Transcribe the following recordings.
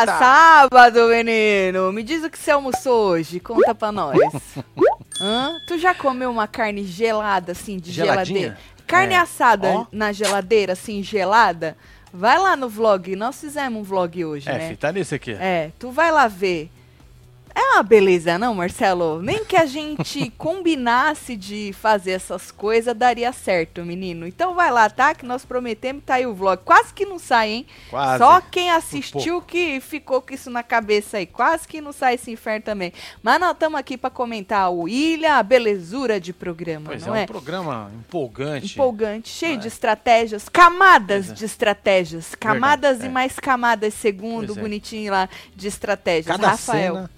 Eita, Eita, sábado, menino. Me diz o que você almoçou hoje. Conta pra nós. Hã? Tu já comeu uma carne gelada, assim, de Geladinha? geladeira? Carne É. assada Ó. na geladeira, assim, gelada? Vai lá no vlog. Nós fizemos um vlog hoje, É, né? fi, tá nesse aqui. É, tu vai lá ver. É uma beleza, não, Marcelo? Nem que a gente combinasse de fazer essas coisas daria certo, menino. Então vai lá, tá? Que nós prometemos, tá aí o vlog. Quase que não sai, hein? Quase. Só quem assistiu que ficou com isso na cabeça aí. Quase que não sai esse inferno também. Mas nós estamos aqui para comentar o Ilha, a belezura de programa, Pois é, não um é? programa empolgante. Empolgante, cheio de é. estratégias, camadas é. de estratégias, camadas é. e mais camadas, segundo é. bonitinho lá de estratégias. Cada Rafael. cena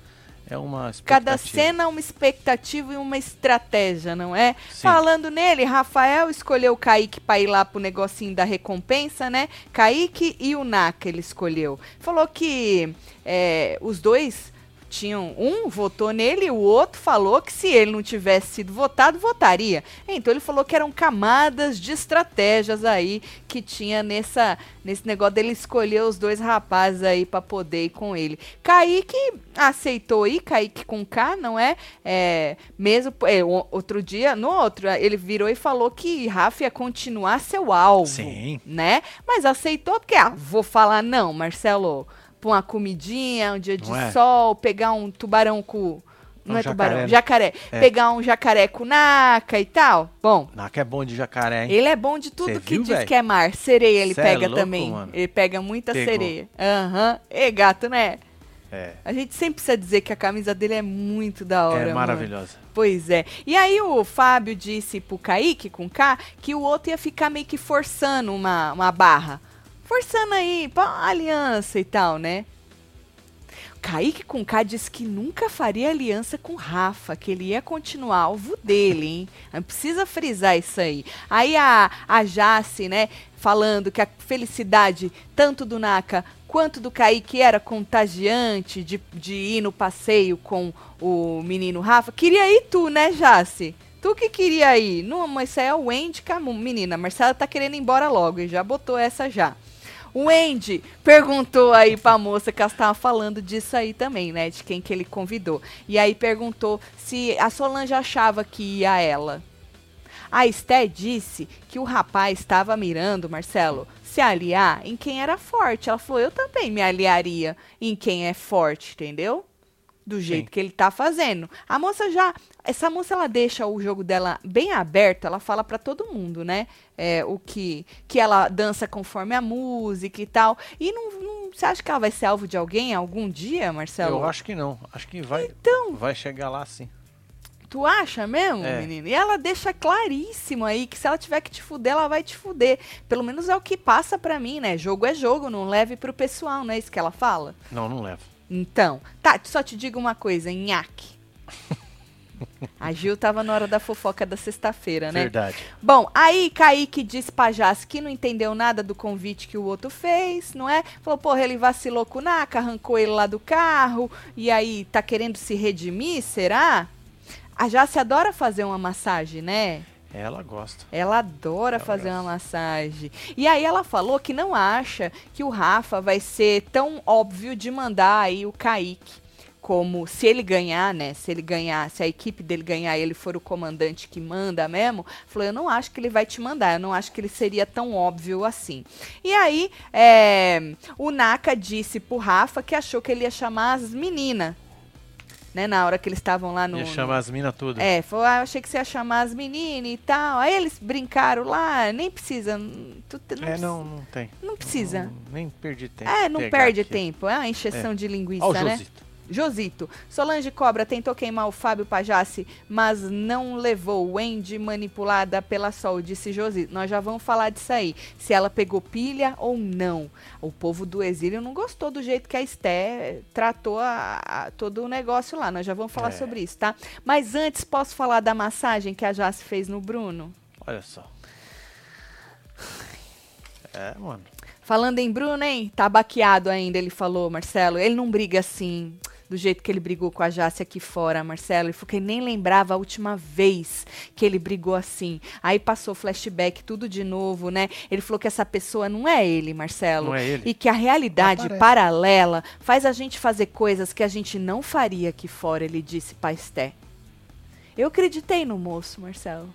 é uma Cada cena é uma expectativa e uma estratégia, não é? Sim. Falando nele, Rafael escolheu o Kaique para ir lá pro negocinho da recompensa, né? Kaique e o Naka ele escolheu. Falou que é, os dois tinham. Um votou nele e o outro falou que se ele não tivesse sido votado, votaria. Então ele falou que eram camadas de estratégias aí que tinha nessa, nesse negócio dele escolher os dois rapazes aí para poder ir com ele. Kaique aceitou ir, Kaique com K, não é? É, mesmo é, outro dia, no outro, ele virou e falou que Rafa ia continuar seu alvo, Sim. né? Mas aceitou porque, ah, vou falar não, Marcelo, pra uma comidinha, um dia de Não é? sol, pegar um tubarão com... Não Um é tubarão, jacaré, né? jacaré. É. Pegar um jacaré com naca e tal. Bom, Naca é bom de jacaré, hein? ele é bom de tudo Cê que viu, diz véi? que é mar. Sereia ele Cê é pega louco, também. mano. Ele pega muita Pegou. sereia. Aham. E gato, né? É. A gente sempre precisa dizer que a camisa dele é muito da hora. É mano. maravilhosa. Pois é. E aí o Fábio disse pro Kaique, com K, que o outro ia ficar meio que forçando uma, uma barra. Forçando aí, pra aliança e tal, né? Kaique com K disse que nunca faria aliança com Rafa, que ele ia continuar alvo dele, hein? Aí Precisa frisar isso aí. Aí a, a Jace, né, falando que a felicidade tanto do Naka quanto do Kaique era contagiante de, de ir no passeio com o menino Rafa. Queria ir tu, né, Jace? Tu que queria ir. Não, mas isso aí é o Wendy, que a menina. Marcela tá querendo ir embora logo e já botou essa já. O Andy perguntou aí pra moça que ela estava falando disso aí também, né? De quem que ele convidou. E aí perguntou se a Solange achava que ia ela. A Esté disse que o rapaz estava mirando, Marcelo, se aliar em quem era forte. Ela falou, eu também me aliaria em quem é forte, entendeu? Do jeito Sim. que ele tá fazendo. A moça já. Essa moça ela deixa o jogo dela bem aberto, ela fala pra todo mundo, né? É, o que. Que ela dança conforme a música e tal. E não, não- Você acha que ela vai ser alvo de alguém algum dia, Marcelo? Eu acho que não. Acho que vai, Então. vai chegar lá sim. Tu acha mesmo, É. menino? E ela deixa claríssimo aí que se ela tiver que te fuder, ela vai te fuder. Pelo menos é o que passa pra mim, né? Jogo é jogo, não leve pro pessoal, não é isso que ela fala? Não, não leva. Então, tá, só te digo uma coisa, nhaque. A Gil tava na hora da fofoca da sexta-feira, né? Verdade. Bom, aí Kaique disse pra Jace que não entendeu nada do convite que o outro fez, não é? Falou, porra, ele vacilou com o Naka, arrancou ele lá do carro, e aí tá querendo se redimir, será? A Jace adora fazer uma massagem, né? Ela gosta. Ela adora Ela fazer gosta. uma massagem. E aí ela falou que não acha que o Rafa vai ser tão óbvio de mandar aí o Kaique. Como se ele ganhar, né? Se ele ganhar, se a equipe dele ganhar ele for o comandante que manda mesmo, falou: eu não acho que ele vai te mandar, eu não acho que ele seria tão óbvio assim. E aí, é, o Naka disse pro Rafa que achou que ele ia chamar as meninas. Né, na hora que eles estavam lá no. Ia no- chamar as minas tudo. é, falou, ah, eu achei que você ia chamar as meninas e tal. Aí eles brincaram lá, nem precisa. tu te- É, não, não tem. Não precisa. Não- nem perdi tempo. É, não perde aqui. tempo. É uma encheção de linguiça, Ó o né? Josito. Josito. Solange Cobra tentou queimar o Fábio Pajaci, mas não levou. Wendy manipulada pela Sol, disse Josito. Nós já vamos falar disso aí. Se ela pegou pilha ou não. O povo do exílio não gostou do jeito que a Esté tratou a- a- todo o negócio lá. Nós já vamos falar É. sobre isso, tá? Mas antes, posso falar da massagem que a Jace fez no Bruno? Olha só. É, mano. Falando em Bruno, hein? Tá baqueado ainda, ele falou, Marcelo. Ele não briga assim. Do jeito que ele brigou com a Jace aqui fora, Marcelo. Que ele nem lembrava a última vez que ele brigou assim. Aí passou flashback, tudo de novo, né? Ele falou que essa pessoa não é ele, Marcelo. Não é ele. E que a realidade Aparece. paralela faz a gente fazer coisas que a gente não faria aqui fora, ele disse pra Esté. Eu acreditei no moço, Marcelo.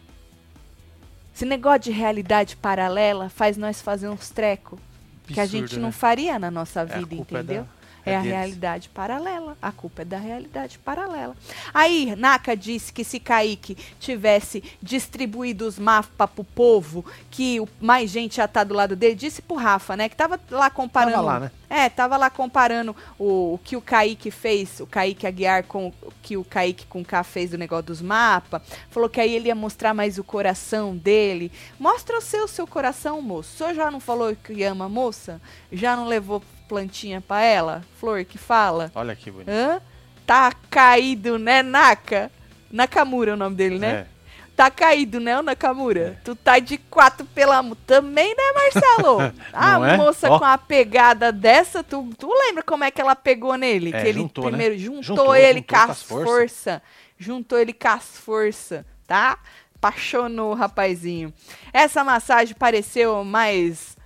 Esse negócio de realidade paralela faz nós fazer uns trecos que a gente Absurdo, não né? faria na nossa É, vida, é entendeu? da- É, é a deles. realidade paralela. A culpa é da realidade paralela. Aí, Naka disse que se Kaique tivesse distribuído os mapas pro povo, que o- mais gente ia estar do lado dele, disse pro Rafa, né? Que tava lá comparando. Tava lá, né? É, tava lá comparando o, o que o Kaique fez, o Kaique Aguiar com o que o Kaique com K fez do negócio dos mapas. Falou que aí ele ia mostrar mais o coração dele. Mostra o seu, seu coração, moço. O senhor já não falou que ama a moça? Já não levou plantinha pra ela? Flor que fala? Olha que bonito. Hã? Tá caído, né, Naka? Nakamura é o nome dele, né? É. Tá caído, né, o Nakamura? Tu tá de quatro pela... Também, né, Marcelo? a é? moça Ó. com a pegada dessa, tu, tu lembra como é que ela pegou nele? É, que ele juntou, né? primeiro juntou, Juntou, ele juntou com com as as força. Juntou ele com as força, tá? Apaixonou o rapazinho. Essa massagem pareceu mais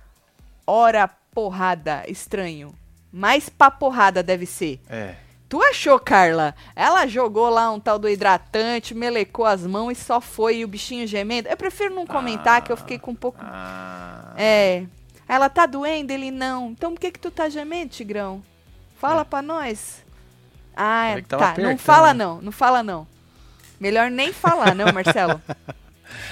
hora porrada, estranho. Mais pra porrada deve ser. É. Tu achou, Carla? Ela jogou lá um tal do hidratante, melecou as mãos e só foi e o bichinho gemendo. Eu prefiro não comentar, que eu fiquei com um pouco. Ah, É. Ela tá doendo? Ele não. Então por que que tu tá gemendo, Tigrão? Fala pra nós. Ah, tá. Não apertando, fala né? não, não fala não. Melhor nem falar, não, Marcelo.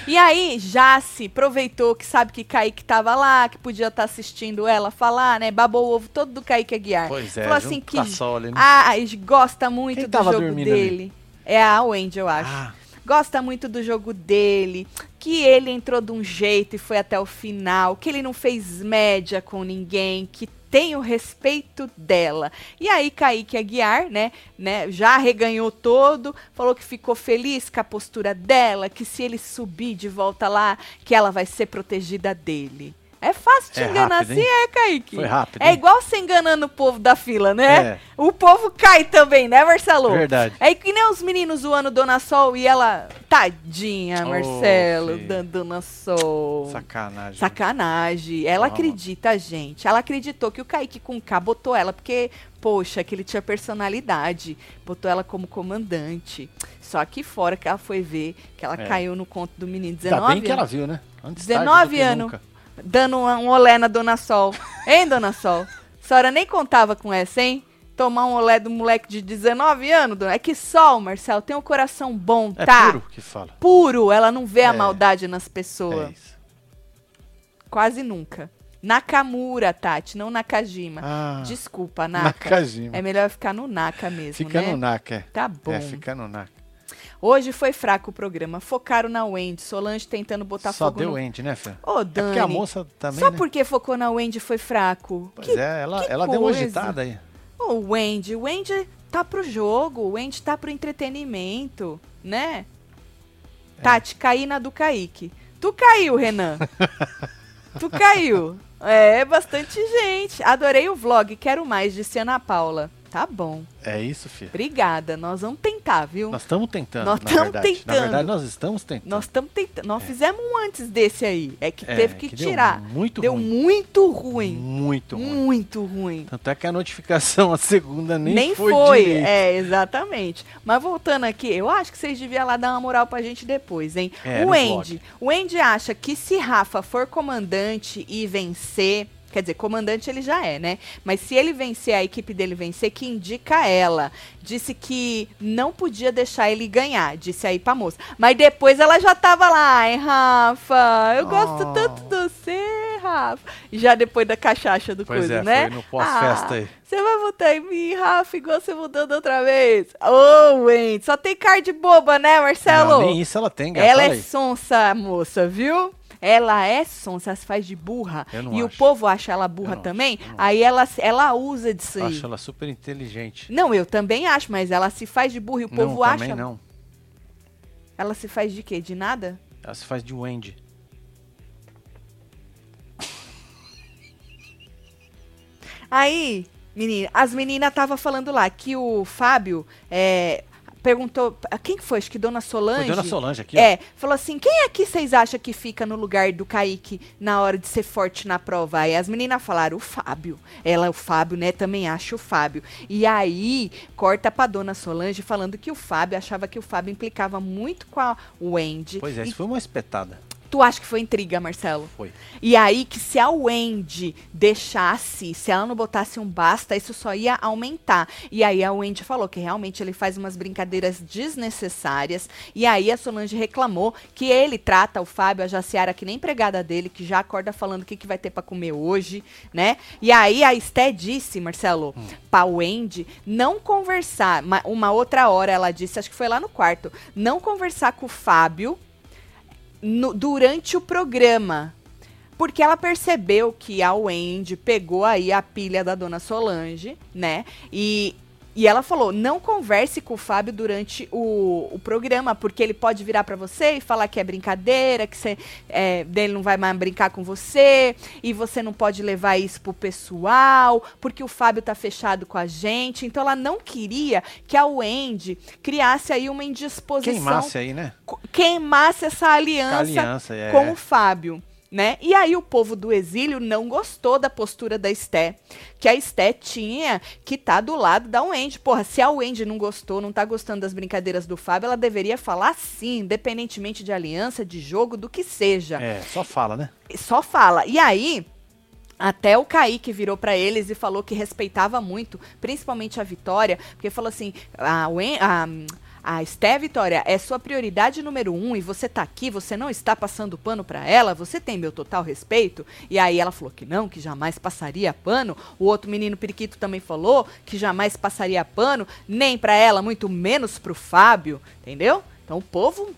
E aí, Jace aproveitou que sabe que Kaique tava lá, que podia estar assistindo ela falar, né? Babou o ovo todo do Kaique Aguiar. pois é, Falou assim com que a Sol ali, né? ah, gosta muito Quem do tava jogo dormindo ali? dele. É a Wendy, eu acho. Ah, Gosta muito do jogo dele, que ele entrou de um jeito e foi até o final, que ele não fez média com ninguém, que tem o respeito dela. E aí Kaique Aguiar, né, né, já reganhou todo, falou que ficou feliz com a postura dela, que se ele subir de volta lá, que ela vai ser protegida dele. É fácil te É enganar rápido, assim, hein? é, Kaique? Foi rápido, É hein? igual você enganando o povo da fila, né? É. O povo cai também, né, Marcelo? Verdade. É que nem os meninos zoando Dona Sol e ela. Tadinha, Marcelo, filho. da Dona Sol. sacanagem. Sacanagem. Ela acredita, gente. Ela acreditou que o Kaique com K botou ela porque, poxa, que ele tinha personalidade. Botou ela como comandante. Só que fora que ela foi ver que ela É. caiu no conto do menino. Ainda 19 bem que ela anos. viu, né? Antes tarde 19 do que anos. Dando um, um olé na Dona Sol. Hein, Dona Sol? A senhora nem contava com essa, hein? Tomar um olé do moleque de 19 anos, dona. É que Sol, Marcelo, tem um coração bom, É tá? puro que fala. Puro, ela não vê a É. maldade nas É pessoas. isso. Quase nunca. Nakamura, Tati, não Nakajima. Ah, Desculpa, Naka. Nakajima. É melhor ficar no Naka mesmo, Fica né? no NAC, é. Tá bom. É, fica no NAC. Hoje foi fraco o programa. Focaram na Wendy. Solange tentando botar Só fogo deu no... end, né, Fê? Ô, É Dani. porque a moça também, Só né? porque focou na Wendy foi fraco. Pois Que é, ela, ela deu uma coisa. agitada aí. Ô, Wendy, o Wendy tá pro jogo, o Wendy tá pro entretenimento, né? É. Tati, caí na do Kaique. Tu caiu, Renan. tu caiu. É, bastante gente. Adorei o vlog, quero mais, disse Ana Paula. Tá bom. É isso, filho. Obrigada. Nós vamos tentar, viu? Nós estamos tentando, Nós verdade. tentando. Na verdade, nós estamos tentando. Nós estamos tentando. Nós fizemos um antes desse aí. É que É, teve que, deu tirar. muito deu ruim. muito ruim. Muito ruim. Muito ruim. Tanto é que a notificação, a segunda, nem, Nem, foi. foi. direito. É, exatamente. Mas voltando aqui, eu acho que vocês deviam lá dar uma moral pra gente depois, hein? É, o Andy. O Andy acha que se Rafa for comandante e vencer. Quer dizer, comandante ele já é, né? Mas se ele vencer, a equipe dele vencer, que indica ela. Disse que não podia deixar ele ganhar, disse aí pra moça. Mas depois ela já tava lá, ai, Rafa, eu gosto Oh. tanto de você, Rafa. Já depois da cachaça do Pois coisa, é, né? foi no pós-festa aí. Você vai votar em mim, Rafa, igual você da outra vez. Ô, Wendy, só tem cara de boba, né, Marcelo? Não, nem isso ela tem, gata. Ela é sonsa, moça, viu? Ela é sonsa, ela se faz de burra. Não E o acho. povo acha ela burra não também. acho, não aí ela, ela usa disso Eu aí. acho ela super inteligente. Não, eu também acho, mas ela se faz de burra e o povo não, acha. também não. Ela se faz de quê? De nada? Ela se faz de Wendy. Aí, Menina, as meninas estavam falando lá que o Fábio é, perguntou. Quem foi? Acho que Dona Solange. Foi Dona Solange aqui. ó. É, falou assim: quem aqui vocês acham que fica no lugar do Kaique na hora de ser forte na prova? Aí as meninas falaram: o Fábio. Ela, o Fábio, né? Também acha o Fábio. E aí, corta pra Dona Solange falando que o Fábio achava que o Fábio implicava muito com a Wendy. Pois é, E isso foi uma espetada. Tu acha que foi intriga, Marcelo? Foi. E aí que se a Wendy deixasse, se ela não botasse um basta, isso só ia aumentar. E aí a Wendy falou que realmente ele faz umas brincadeiras desnecessárias. E aí a Solange reclamou que ele trata o Fábio, a Jaciara, que nem empregada dele, que já acorda falando o que, que vai ter pra comer hoje, né? E aí a Esté disse, Marcelo, pra Wendy não conversar. ma- Uma outra hora ela disse, acho que foi lá no quarto, não conversar com o Fábio no- durante o programa. Porque ela percebeu que a Wendy pegou aí a pilha da dona Solange, né? E, e ela falou: não converse com o Fábio durante o, o programa, porque ele pode virar pra você e falar que é brincadeira, que você, é, dele não vai mais brincar com você, e você não pode levar isso pro pessoal, porque o Fábio tá fechado com a gente. Então ela não queria que a Wendy criasse aí uma indisposição Queimasse aí, né? Queimasse essa aliança, aliança, é. com o Fábio. Né? E aí o povo do exílio não gostou da postura da Esté, que a Esté tinha que estar do lado da Wendy. Porra, se a Wendy não gostou, não tá gostando das brincadeiras do Fábio, ela deveria falar sim, independentemente de aliança, de jogo, do que seja É, só fala, né? só fala. E aí, até o Kaique virou pra eles e falou que respeitava muito, principalmente a Vitória, porque falou assim: a, Wen- a, a Esté Vitória é sua prioridade número um e você tá aqui, você não está passando pano pra ela, você tem meu total respeito. E aí ela falou que não, que jamais passaria pano. O outro menino periquito também falou que jamais passaria pano, nem pra ela, muito menos pro Fábio, entendeu? Então o povo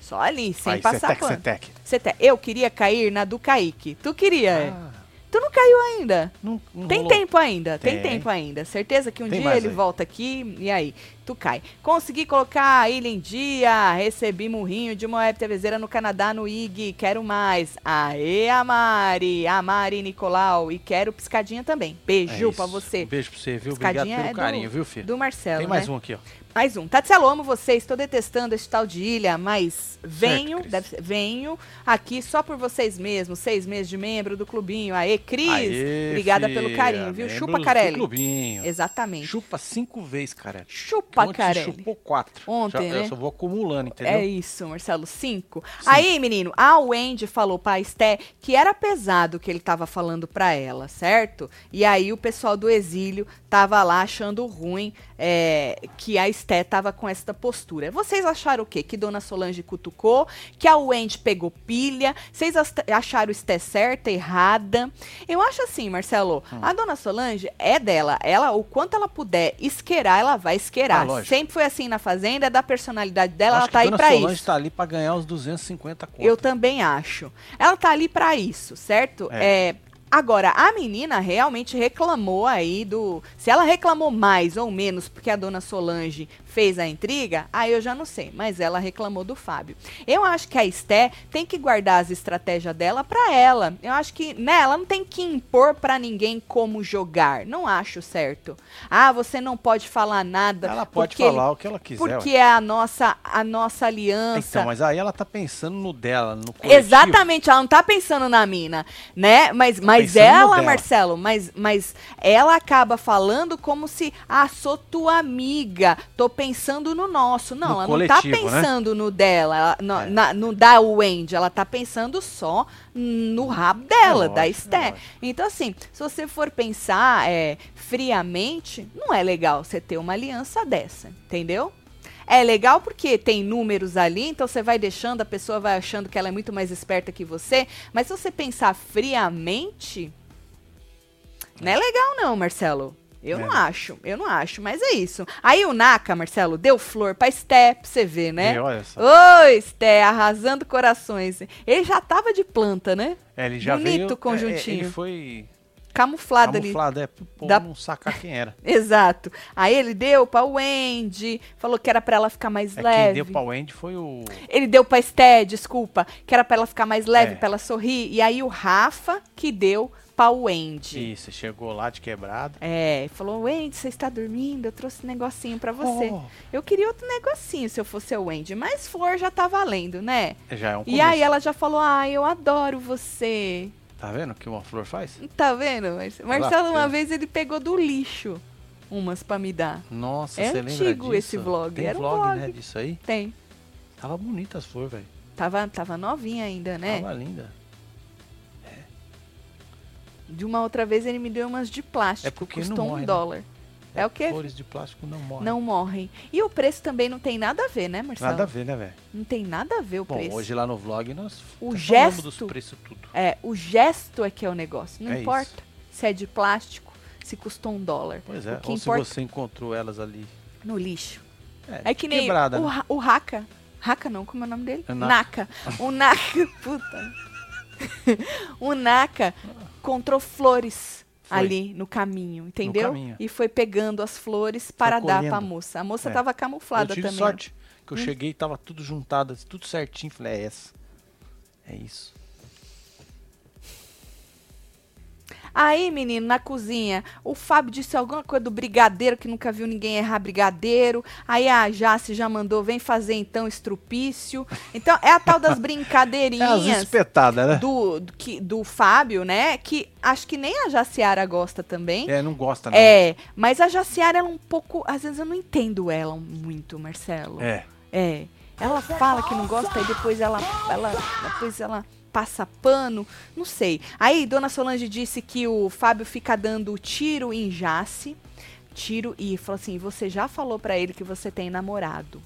só ali, sem Aí, passar setec, pano. setec. Você te- Eu queria cair na do Kaique. Tu queria? é? Ah, Tu não caiu ainda. não, não Tem rolou. tempo ainda, tem. Tem. tempo ainda. Certeza que um Tem dia ele aí. volta aqui e aí, tu cai. Consegui colocar a ilha em dia, recebi murrinho de uma web TVzeira no Canadá, no IG, quero mais. Aê, Amari, Amari Nicolau, e quero piscadinha também. É Beijo isso. pra você. Um beijo pra você, viu? Obrigado Piscadinha pelo é do- carinho, viu, filho? Do Marcelo, Tem mais né? um aqui, ó. Mais um. Tatselo, amo vocês. Estou detestando esse tal de ilha, mas venho, deve ser- venho aqui só por vocês mesmos. Seis meses de membro do clubinho. Aê, Cris. Aê, obrigada filha, pelo carinho, viu? Chupa, do Carelli. Clubinho. Exatamente. Chupa cinco vezes, cara. Chupa, Ontem você Carelli. chupou quatro. Ontem, Já- né? Eu só vou acumulando, entendeu? É isso, Marcelo. Cinco. Aí, menino, a Wendy falou pra Esté que era pesado o que ele tava falando pra ela, certo? E aí o pessoal do exílio tava lá achando ruim é, que a Esté tava com esta postura. Vocês acharam o quê? Que Dona Solange cutucou, que a Wendy pegou pilha. Vocês acharam Esté certa, errada? Eu acho assim, Marcelo, Hum. a Dona Solange é dela. Ela, o quanto ela puder isqueirar, ela vai isqueirar. Ah, lógico. Sempre foi assim na Fazenda, é da personalidade dela, Acho ela tá aí Dona pra Solange isso. tá ali pra ganhar os 250 conto. Eu também acho. Ela tá ali pra isso, certo? É. É, Agora, a menina realmente reclamou aí do. Se ela reclamou mais ou menos porque a dona Solange fez a intriga, aí eu já não sei. Mas ela reclamou do Fábio. Eu acho que a Esté tem que guardar as estratégias dela pra ela. Eu acho que, né, ela não tem que impor pra ninguém como jogar. Não acho certo. Ah, você não pode falar nada. Ela pode ele- falar o que ela quiser. Porque ué. é a nossa, a nossa aliança. Então, mas aí ela tá pensando no dela, no coletivo. Exatamente, ela não tá pensando na mina, né? Mas, mas pensando no ela. Marcelo, mas, mas ela acaba falando como se, ah, sou tua amiga, tô pensando no nosso. Não, No ela não tá coletivo, né? pensando no dela, ela- no, É. na- no da Wendy, ela tá pensando só no rabo dela, da lógico, Esté. é lógico. Então, assim, se você for pensar é, friamente, não é legal você ter uma aliança dessa, entendeu? É legal porque tem números ali, então você vai deixando, a pessoa vai achando que ela é muito mais esperta que você. Mas se você pensar friamente, não é legal não, Marcelo. Eu É. não acho, eu não acho, mas é isso. Aí o Naka, Marcelo, deu flor pra Sté, pra você ver, né? E olha só. Oi, Sté, arrasando corações. Ele já tava de planta, né? É, ele já bonito veio, o conjuntinho. é, ele foi Camuflado ali. camuflado, é, pro povo Da- não sacar quem era. Exato. Aí ele deu pra Wendy, falou que era pra ela ficar mais É, leve. quem deu pra Wendy foi o... Ele deu pra Esté, desculpa, que era pra ela ficar mais leve, É. pra ela sorrir. E aí o Rafa que deu pra Wendy. Isso, chegou lá de quebrada. É, falou, Wendy, você está dormindo? Eu trouxe um negocinho pra você. Oh, Eu queria outro negocinho se eu fosse a Wendy, mas flor já tá valendo, né? já é um E começo. aí ela já falou, ah, eu adoro você. Tá vendo o que uma flor faz? Tá vendo? Marce- Olha lá, Marcelo, uma vez ele pegou do lixo umas pra me dar. Nossa, É você lembra antigo disso? esse vlog, Tem era um vlog, vlog. né, disso aí? Tem. Tava bonita as flores, velho. Tava, tava novinha ainda, né? Tava linda. De uma outra vez ele me deu umas de plástico. É porque não custou morre, um né? dólar. É o quê? Flores de plástico não morrem. Não morrem. E o preço também não tem nada a ver, né, Marcelo? Nada a ver, né, velho? Não tem nada a ver o Bom, preço. hoje lá no vlog nós O falamos gesto- dos preços tudo. É, o gesto é que é o negócio. Não É importa se é de plástico, se custou um dólar. Pois é, O que ou importa se você encontrou elas ali. no lixo. É, É que nem quebrada, o, né? O Raka. Raka não, como é o nome dele? É Naka. O Naka, puta. o Naka encontrou flores Foi. ali no caminho, entendeu? caminho. E foi pegando as flores para dar pra colhendo. moça. A moça É. tava Eu camuflada tive também. sorte, que eu Hum. cheguei e tava tudo juntado, tudo certinho. Falei, é essa. É isso. Aí, menino, na cozinha, o Fábio disse alguma coisa do brigadeiro, que nunca viu ninguém errar brigadeiro. Aí a Jace já mandou, vem fazer então estrupício. Então, é a tal das É as brincadeirinhas espetadas, né? do, do, que, do Fábio, né? Que acho que nem a Jaciara gosta também. É, não gosta, não. É, mas a Jaciara, ela é um pouco. Às vezes eu não entendo ela muito, Marcelo. É. É. Ela fala que não gosta e depois ela, ela, depois ela passa pano, não sei. Aí Dona Solange disse que o Fábio fica dando tiro em Jace, tiro e falou assim: "Você já falou pra ele que você tem namorado?"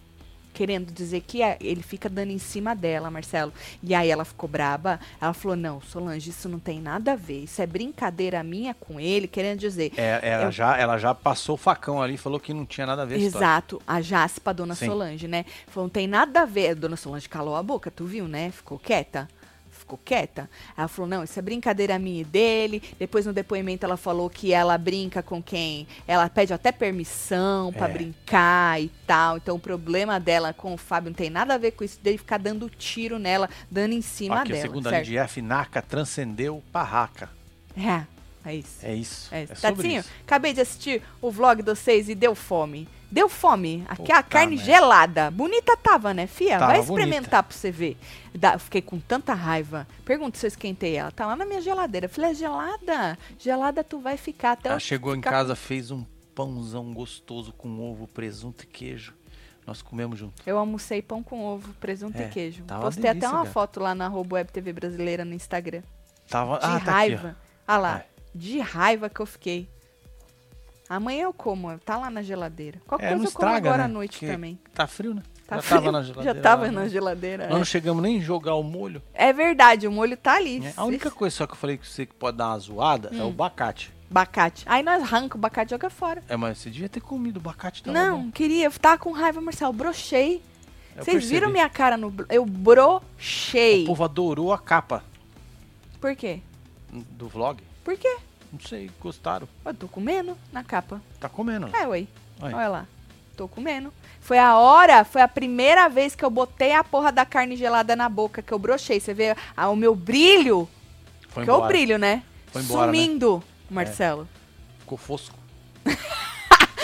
Querendo dizer que é- ele fica dando em cima dela, Marcelo. E aí ela ficou braba. Ela falou: Não, Solange, isso não tem nada a ver. Isso é brincadeira minha com ele. Querendo dizer, É, ela, Eu- já, ela já passou o facão ali, falou que não tinha nada a ver a. Exato, a Jace pra Dona Sim. Solange, né? Falou, não tem nada a ver. A Dona Solange calou a boca, tu viu, né? Ficou quieta. Ficou quieta. Ela falou, não, isso é brincadeira minha e dele. Depois no depoimento ela falou que ela brinca com quem? Ela pede até permissão pra É. brincar e tal. Então o problema dela com o Fábio não tem nada a ver com isso dele ficar dando tiro nela, dando em cima Aqui, a dela. segunda certo? de F, Naka transcendeu parraca. É, é isso. É isso. É, É, Tatinho, isso. acabei de assistir o vlog de vocês e deu fome. Deu fome. Aqui Puta a carne merda. gelada. Bonita tava, né, fia? Tava Vai experimentar bonita. pra você ver. Da- fiquei com tanta raiva. Pergunta se eu esquentei ela. Tá lá na minha geladeira. Falei, é gelada? Gelada tu vai ficar até Ela chegou em ficar casa, fez um pãozão gostoso com ovo, presunto e queijo. Nós comemos junto. Eu almocei pão com ovo, presunto É, e queijo. uma Postei até delícia, uma cara. foto lá na arroba Web TV Brasileira no Instagram. Tava. De ah, tá aqui, raiva. ah lá, É. de raiva que eu fiquei. Amanhã eu como, tá lá na geladeira. Qualquer É, coisa eu como estraga, agora né? à noite Que também. Tá frio, né? Tá já frio. tava na geladeira. Já tava lá, na né? geladeira. Nós é. não chegamos nem a jogar o molho. É verdade, o molho tá ali. né? A única coisa só que eu falei que você que pode dar uma zoada é o Hum. abacate. Abacate. Aí nós arranca o abacate e joga fora. É, mas você devia ter comido o abacate tava não, bom. queria. Eu tava com raiva, Marcelo. Brochei. Vocês viram minha cara no. Eu brochei. O povo adorou a capa Por quê? do vlog. Por quê? Não sei, gostaram. Eu tô comendo na capa. Tá comendo. É, ué. Olha. Olha lá. Tô comendo. Foi a hora, foi a primeira vez que eu botei a porra da carne gelada na boca, que eu brochei. Você vê ah, o meu brilho? Foi que é o embora. brilho, né? Foi embora, né? Sumindo, Marcelo. Ficou fosco.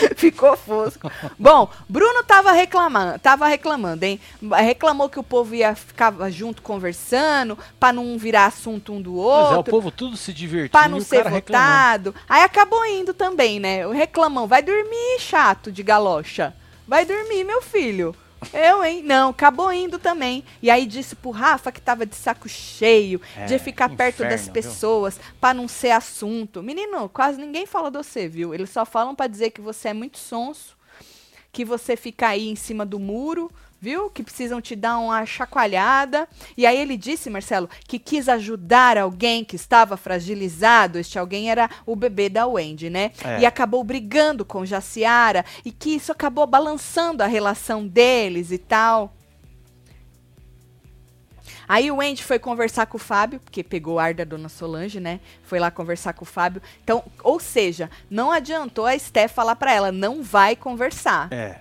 Ficou fosco. Bom, Bruno tava reclamando, tava reclamando, hein? Reclamou que o povo ia ficar junto conversando, pra não virar assunto um do Pois é, o outro, povo tudo se divertindo pra não ser cara reclamando. votado. Aí acabou indo também, né? O reclamão, vai dormir, chato de galocha. Vai dormir, meu filho. Eu, hein? Não, acabou indo também. E aí disse pro Rafa que tava de saco cheio, É, de ficar perto das inferno, viu? pessoas, pra não ser assunto. Menino, quase ninguém fala de você, viu? Eles só falam pra dizer que você é muito sonso, que você fica aí em cima do muro, viu? Que precisam te dar uma chacoalhada. E aí ele disse, Marcelo, que quis ajudar alguém que estava fragilizado. Este alguém era o bebê da Wendy, né? É. E acabou brigando com Jaciara e que isso acabou balançando a relação deles e tal. Aí o Wendy foi conversar com o Fábio, porque pegou o ar da dona Solange, né? Foi lá conversar com o Fábio. Então, ou seja, não adiantou a Esté falar pra ela, não vai conversar. É.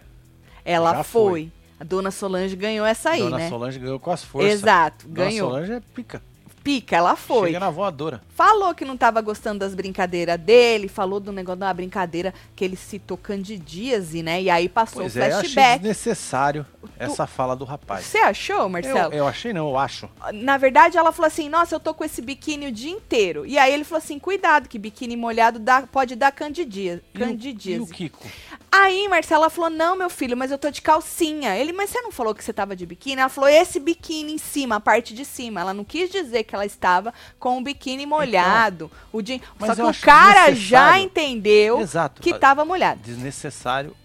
Ela foi. foi. A dona Solange ganhou essa aí, Dona né? Solange ganhou com as forças. Exato, Dona ganhou. Solange é pica. Pica, ela foi. Chega na voadora. Falou que não tava gostando das brincadeiras dele, falou do negócio da brincadeira que ele citou candidíase, né? E aí passou Pois o é, flashback. desnecessário essa fala do rapaz. Você achou, Marcelo? Eu, eu achei não, eu acho. Na verdade, ela falou assim: Nossa, eu tô com esse biquíni o dia inteiro. E aí ele falou assim: Cuidado, que biquíni molhado dá- pode dar candidia, E o- E o candidíase. Kiko? Aí, Marcela falou: Não, meu filho, mas eu tô de calcinha. Ele, mas você não falou que você tava de biquíni? Ela falou: Esse biquíni em cima, a parte de cima. Ela não quis dizer que ela estava com o biquíni molhado. o. Então, Mas Só que o cara já entendeu Exato. que tava molhado. Desnecessário.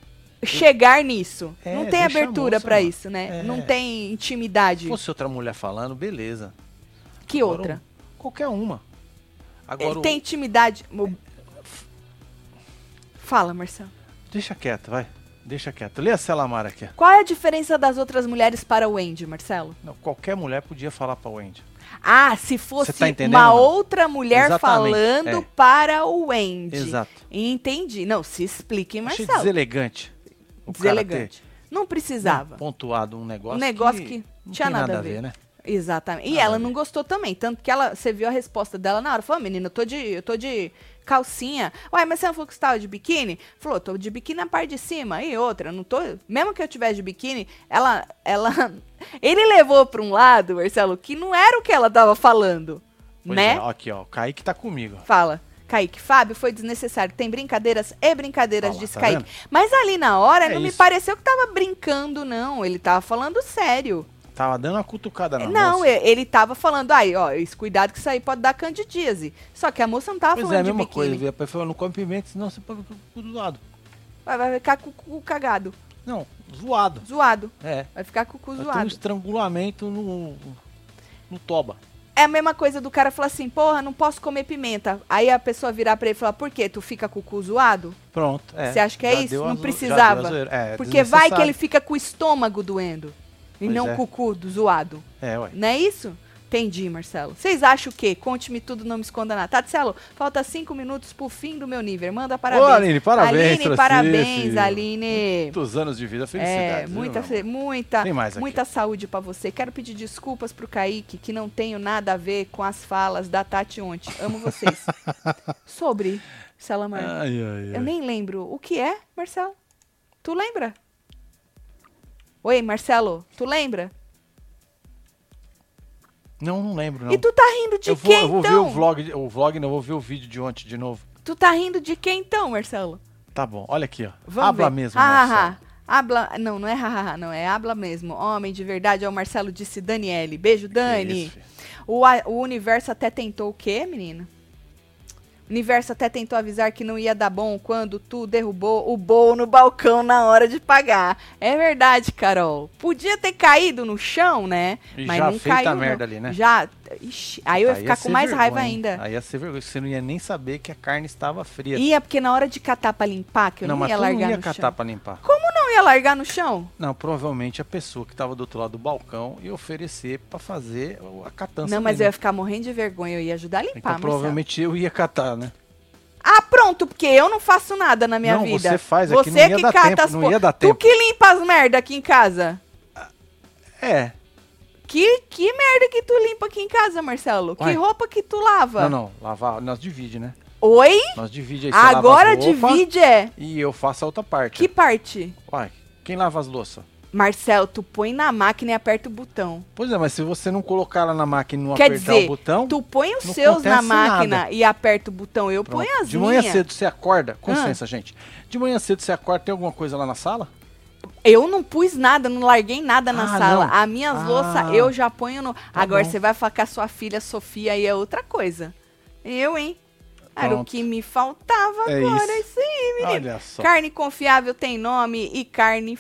Chegar nisso. É, não tem abertura mano. isso, né? É. Não tem intimidade. Se fosse outra mulher falando, beleza. Que Agora, outra? Qualquer uma. Agora, Ele o- tem intimidade. O- Fala, Marcelo. deixa quieto, vai. Deixa quieto. Lê a Celamara aqui. Qual é a diferença das outras mulheres para o Wendy, Marcelo? Não, qualquer mulher podia falar pra Wendy. Ah, se fosse tá uma outra mulher Exatamente, falando é. para o Wendy. Exato. Entendi. Não, se explique, Achei Marcelo. deselegante. Deselegante. Não precisava. pontuado um negócio, Um negócio que não tinha tem nada a ver. né? Exatamente. E Nada ela não ver. gostou também. Tanto que ela, você viu a resposta dela na hora. Falou, "Ah, menina, eu tô de, eu tô de calcinha. Uai, mas você não falou que você tava de biquíni? Falou, tô de biquíni na parte de cima. E outra, não tô. Mesmo que eu tivesse de biquíni, ela. ela Ele levou pra um lado, Marcelo, que não era o que ela tava falando. Pois né? é, aqui, ó. O Kaique tá comigo. Fala. Kaique, Fábio, foi desnecessário. Tem brincadeiras e brincadeiras, disse tá Kaique. vendo? Mas ali na hora É não me isso. pareceu que tava brincando, não. Ele tava falando sério. Tava dando uma cutucada na Não, moça. ele tava falando, aí, ó, esse cuidado que isso aí pode dar candidíase. Só que a moça não tava Pois é, falando a mesma coisa. Ele falou, não come pimenta, senão você põe pro do lado. Vai, vai ficar com o cu cagado, Não, zoado. zoado. É. Vai ficar com o cu Vai ter um zoado. estrangulamento no, no toba. É a mesma coisa do cara falar assim, porra, não posso comer pimenta. Aí a pessoa virar pra ele e falar, por quê? Tu fica com o cu zoado? Pronto. é. Você acha que é Já isso? Não precisava. É, Porque vai que ele fica com o estômago doendo. E Pois não é. com o cu do zoado. É, ué. Não é isso? Entendi, Marcelo. Vocês acham o quê? Conte-me tudo, não me esconda nada. Tatselo, falta cinco minutos pro fim do meu nível. Manda parabéns. Ô, Aline, parabéns Aline, parabéns. Aline. Muitos anos de vida, É, felicidade. muita, fe- muita, mais aqui. muita saúde pra você. Quero pedir desculpas pro Kaique, que não tenho nada a ver com as falas da Tati ontem. Amo vocês. Sobre Salamar. Ai, ai, ai. Eu nem lembro. O que é, Marcelo? Tu lembra? Oi, Marcelo, tu lembra? Não, não lembro, não. E tu tá rindo de eu vou, quem, eu vou ver então? o vlog, o vlog não, eu vou ver o vídeo de ontem de novo. Tu tá rindo de quem, então, Marcelo? Tá bom, olha aqui, ó. Vamos Habla ver. mesmo, Ah, Marcelo. ah. Habla, não, não é hahaha, não, é habla mesmo. Homem de verdade é o Marcelo, disse Daniele. Beijo, Dani. Isso. O, a- o universo até tentou o quê, menina? Universo até tentou avisar que não ia dar bom quando tu derrubou o bowl no balcão na hora de pagar. É verdade, Carol. Podia ter caído no chão, né? E Mas já não feita caiu. a merda não. ali, né? Já. Ixi, aí eu ia Aí ficar com ser mais raiva vergonha, hein? ainda. Aí ia ser vergonha, você não ia nem saber que a carne estava fria. Ia, porque na hora de catar pra limpar, que eu não, não, ia tu não largar ia no catar chão. pra limpar. Como não ia largar no chão? Não, provavelmente a pessoa que tava do outro lado do balcão ia oferecer pra fazer a catança Não, mas eu dele. ia ficar morrendo de vergonha, eu ia ajudar a limpar, Então provavelmente eu ia catar, né? Ah, pronto, porque eu não faço nada na minha Não, vida. você faz, é que Você não ia que dar cata tempo, as não ia dar Tu tempo. que limpa as merda aqui em casa. É. Que, que merda que tu limpa aqui em casa, Marcelo? Que roupa que tu lava? Não, não, lavar, nós divide, né? Oi? Nós divide aí, você lava Agora as roupas divide é. E eu faço a outra parte. Que parte? Uai, quem lava as louças? Marcelo, tu põe na máquina e aperta o botão. Pois é, mas se você não colocar ela na máquina e não Quer apertar dizer, o botão... Tu põe os seus na máquina nada. e aperta o botão. Eu Pronto. ponho as De manhã minhas. cedo você acorda, com Ah. licença, gente. De manhã cedo você acorda, tem alguma coisa lá na sala? Eu não pus nada, não larguei nada na Ah, sala. não. As minhas Ah. louças eu já ponho no. Agora bom. você vai falar com a sua filha Sofia aí é outra coisa. Eu, hein? Era o que me faltava É agora, isso. aí, menino. Olha só. Carne confiável tem nome e carne.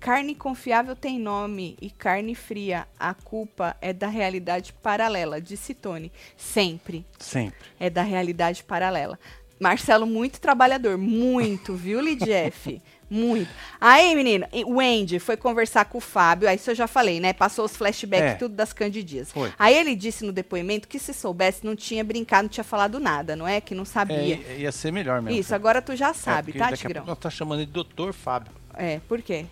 Carne confiável tem nome e carne fria. A culpa é da realidade paralela, disse Tony. Sempre Sempre. é da realidade paralela. Marcelo, muito trabalhador. Muito, viu, Lidief? Muito. Aí, menina, o Andy foi conversar com o Fábio, aí isso eu já falei, né? Passou os flashbacks, É. tudo das candidias. Foi. Aí ele disse no depoimento que se soubesse, não tinha brincado, não tinha falado nada, não é? Que não É, sabia. i- ia ser melhor mesmo. isso, agora tu já É, sabe, porque tá, Tigrão? nós tá chamando ele de doutor Fábio. É, por quê?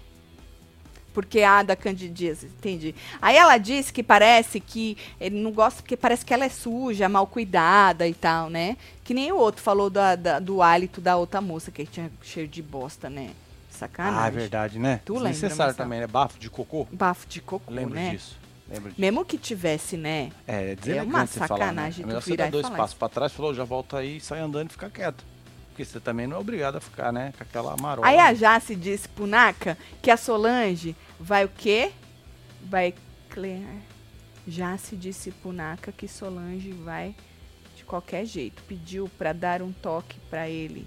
Porque a da candidíase, entendi. Aí ela disse que parece que ele não gosta porque parece que ela é suja, mal cuidada e tal, né? Que nem o outro falou da, da- do hálito da outra moça, que tinha cheiro de bosta, né? Sacanagem. Ah, é verdade, né? Tu lembra, Desnecessário Marcelo? também, né? Bafo de cocô. Bafo de cocô, Lembro né? disso. Lembro disso. Mesmo que tivesse, né? É, é deselegante uma você falar, né? sacanagem É tu você virar dois passos pra trás, falou, já volta aí, sai andando e fica quieto. Porque você também não é obrigado a ficar, né? Com aquela marola. Aí a Jace disse pro Naka que a Solange vai o quê? Vai clear. Jace disse pro Naka que Solange vai de qualquer jeito. Pediu pra dar um toque pra ele.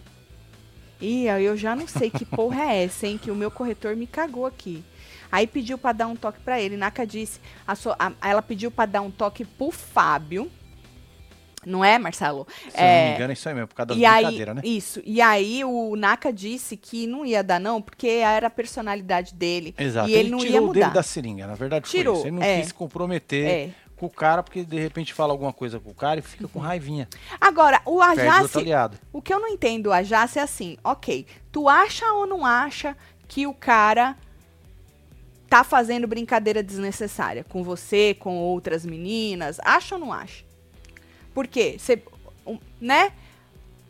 E eu já não sei que porra é essa, hein? Que o meu corretor me cagou aqui. Aí pediu pra dar um toque pra ele. Naka disse, a So- a- ela pediu pra dar um toque pro Fábio. Não é, Marcelo? Se eu não É, me engano, é isso aí mesmo, por causa das e aí, né? isso. E aí o Naka disse que não ia dar não, porque era a personalidade dele. Exato. E ele, não tirou ia o dedo mudar. da seringa, na verdade Tirou. Ele não é. quis se comprometer É. com o cara, porque de repente fala alguma coisa com o cara e fica com raivinha. Agora, o aliado. o que eu não entendo, o Ajace é assim, ok, tu acha ou não acha que o cara tá fazendo brincadeira desnecessária com você, com outras meninas? Acha ou não acha? Por quê? Você, né?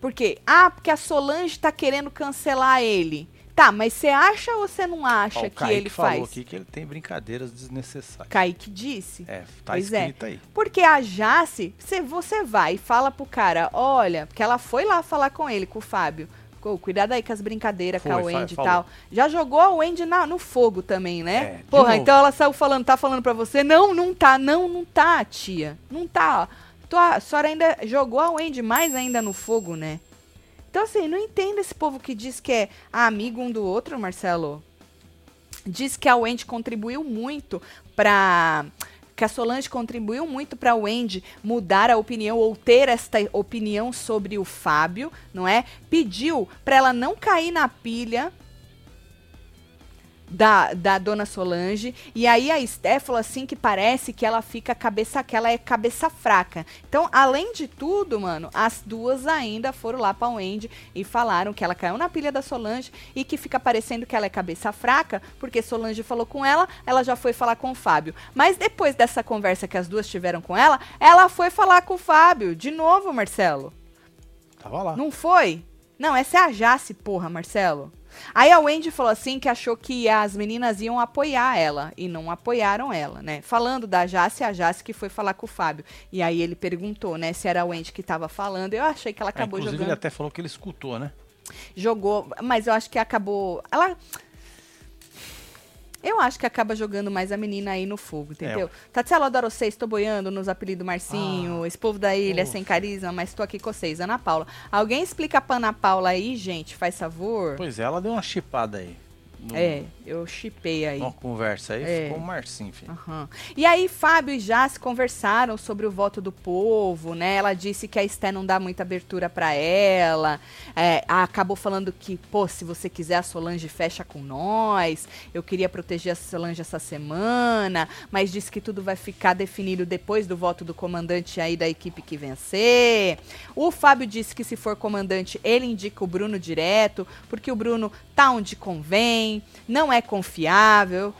Por quê? Ah, porque a Solange tá querendo cancelar ele. Tá, mas você acha ou você não acha Ó, o que Kaique ele falou faz? aqui que ele tem brincadeiras desnecessárias. Kaique disse. É, tá Pois é. escrito aí. Porque a Jace, se você vai e fala pro cara, olha, porque ela foi lá falar com ele, com o Fábio. Cuidado aí com as brincadeiras com a Foi, Wendy e tal. Já jogou a Wendy na- no fogo também, É, né? de Porra, então ela saiu falando, tá falando pra você? Não, não tá, não, não tá, tia. Não tá. Tua, a senhora ainda jogou a Wendy mais ainda no fogo, né? Então, assim, não entendo esse povo que diz que é amigo um do outro, Marcelo. Diz que a Wendy contribuiu muito pra. Que a Solange contribuiu muito para o Wendy mudar a opinião ou ter esta opinião sobre o Fábio, não é? Pediu para ela não cair na pilha da, da dona Solange. E aí a Esté falou assim que parece que ela fica cabeça, que ela é cabeça fraca. Então, além de tudo, mano, as duas ainda foram lá pra Wendy e falaram que ela caiu na pilha da Solange e que fica parecendo que ela é cabeça fraca, porque Solange falou com ela, ela já foi falar com o Fábio. Mas depois dessa conversa que as duas tiveram com ela, ela foi falar com o Fábio. De novo, Marcelo. Tava lá. Não foi? Não, essa é a Jace, porra, Marcelo. Aí a Wendy falou assim que achou que as meninas iam apoiar ela e não apoiaram ela, né? Falando da Jace, a Jace que foi falar com o Fábio. E aí ele perguntou, né, se era a Wendy que tava falando. Eu achei que ela É, acabou inclusive, jogando. ele até falou que ele escutou, né? Jogou, mas eu acho que acabou. Ela. Eu acho que acaba jogando mais a menina aí no fogo, entendeu? É. Eu adoro vocês, tô boiando nos apelidos Marcinho, esse povo da ilha Ufa. sem carisma, mas tô aqui com vocês, Ana Paula. Alguém explica pra Ana Paula aí, gente, faz favor? Pois é, ela deu uma chipada aí. No, É, eu chipei aí. Numa conversa aí, É. ficou o Marcinho, filho. Aham. E aí, Fábio e Jace conversaram sobre o voto do povo, né? Ela disse que a Esté não dá muita abertura pra ela. É, acabou falando que, pô, se você quiser, a Solange fecha com nós. Eu queria proteger a Solange essa semana, mas disse que tudo vai ficar definido depois do voto do comandante aí da equipe que vencer. O Fábio disse que se for comandante, ele indica o Bruno direto, porque o Bruno tá onde convém, não é confiável.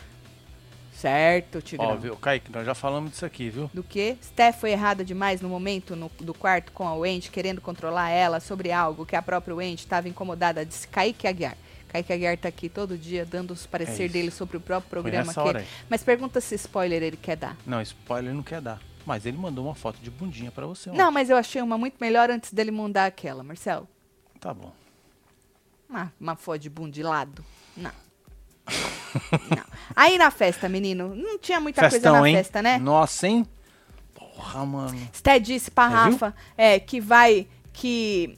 Certo, Tigrão. Ó, viu, Kaique, nós já falamos disso aqui, viu? Do que? Steph foi errada demais no momento no- do quarto com a Wendy, querendo controlar ela sobre algo que a própria Wendy estava incomodada, disse Kaique Aguiar. Kaique Aguiar tá aqui todo dia dando os parecer É dele sobre o próprio programa. que- aí. Mas pergunta se spoiler ele quer dar. Não, spoiler não quer dar. Mas ele mandou uma foto de bundinha pra você. Não, ontem. mas eu achei uma muito melhor antes dele mandar aquela, Marcelo. Tá bom. Uma, uma foto de lado. Não. não. Aí na festa, menino, não tinha muita coisa Festão, na hein? festa, né? Nossa, hein? Porra, mano. Sté disse pra? Rafa é, que vai. que